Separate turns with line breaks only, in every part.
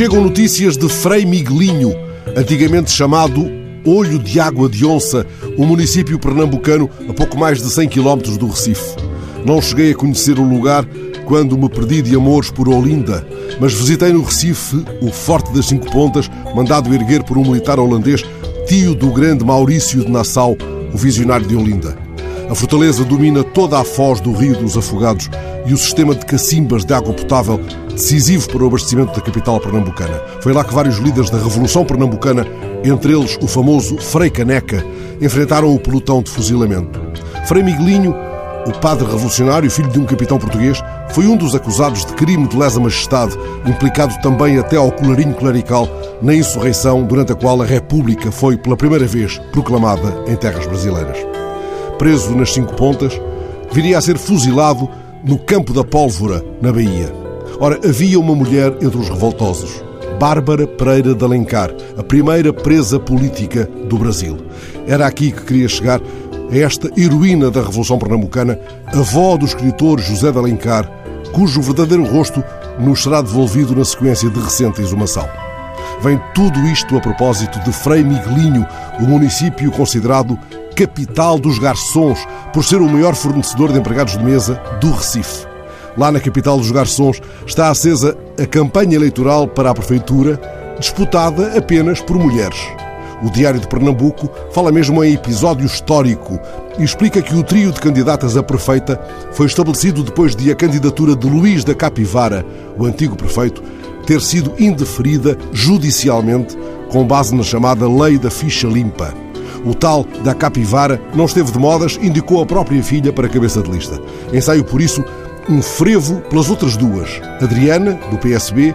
Chegam notícias de Frei Miguelinho, antigamente chamado Olho de Água de Onça, um município pernambucano a pouco mais de 100 km do Recife. Não cheguei a conhecer o lugar quando me perdi de amores por Olinda, mas visitei no Recife o Forte das Cinco Pontas, mandado erguer por um militar holandês, tio do grande Maurício de Nassau, o visionário de Olinda. A fortaleza domina toda a foz do Rio dos Afogados e o sistema de cacimbas de água potável decisivo para o abastecimento da capital pernambucana. Foi lá que vários líderes da Revolução Pernambucana, entre eles o famoso Frei Caneca, enfrentaram o pelotão de fuzilamento. Frei Miguelinho, o padre revolucionário, filho de um capitão português, foi um dos acusados de crime de lesa majestade, implicado também até ao colarinho clerical na insurreição durante a qual a República foi pela primeira vez proclamada em terras brasileiras. Preso nas cinco pontas, viria a ser fuzilado no Campo da Pólvora, na Bahia. Ora, havia uma mulher entre os revoltosos, Bárbara Pereira de Alencar, a primeira presa política do Brasil. Era aqui que queria chegar a esta heroína da Revolução Pernambucana, avó do escritor José de Alencar, cujo verdadeiro rosto nos será devolvido na sequência de recente exumação. Vem tudo isto a propósito de Frei Miguelinho, o município considerado capital dos garçons, por ser o maior fornecedor de empregados de mesa do Recife. Lá na capital dos garçons está acesa a campanha eleitoral para a prefeitura, disputada apenas por mulheres. O Diário de Pernambuco fala mesmo em episódio histórico e explica que o trio de candidatas a prefeita foi estabelecido depois de a candidatura de Luís da Capivara, o antigo prefeito, ter sido indeferida judicialmente com base na chamada Lei da Ficha Limpa. O tal da Capivara não esteve de modas, indicou a própria filha para cabeça de lista. Ensaio, por isso, um frevo pelas outras duas, Adriana, do PSB,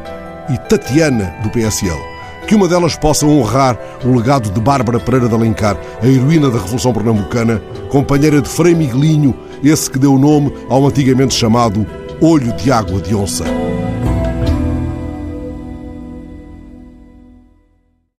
e Tatiana, do PSL. Que uma delas possa honrar o legado de Bárbara Pereira de Alencar, a heroína da Revolução Pernambucana, companheira de Frei Miguelinho, esse que deu nome ao antigamente chamado Olho de Água de Onça.